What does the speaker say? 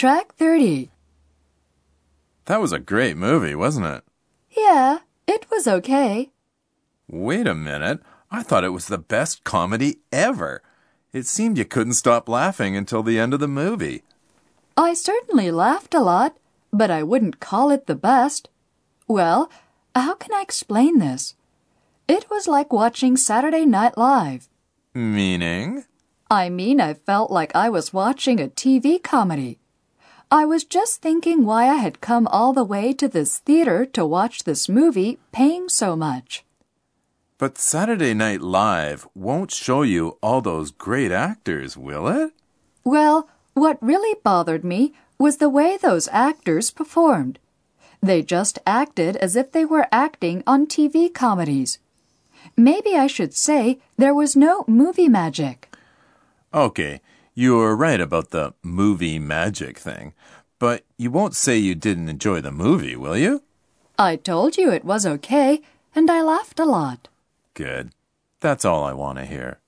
Track 30. That was a great movie, wasn't it? Yeah, it was okay. Wait a minute. I thought it was the best comedy ever. It seemed you couldn't stop laughing until the end of the movie. I certainly laughed a lot, but I wouldn't call it the best. Well, how can I explain this? It was like watching Saturday Night Live. Meaning? I mean, I felt like I was watching a TV comedy. I was just thinking why I had come all the way to this theater to watch this movie, paying so much. But Saturday Night Live won't show you all those great actors, will it? Well, what really bothered me was the way those actors performed. They just acted as if they were acting on TV comedies. Maybe I should say there was no movie magic. Okay, you're right about the movie magic thing, but you won't say you didn't enjoy the movie, will you? I told you it was okay, and I laughed a lot. Good. That's all I want to hear.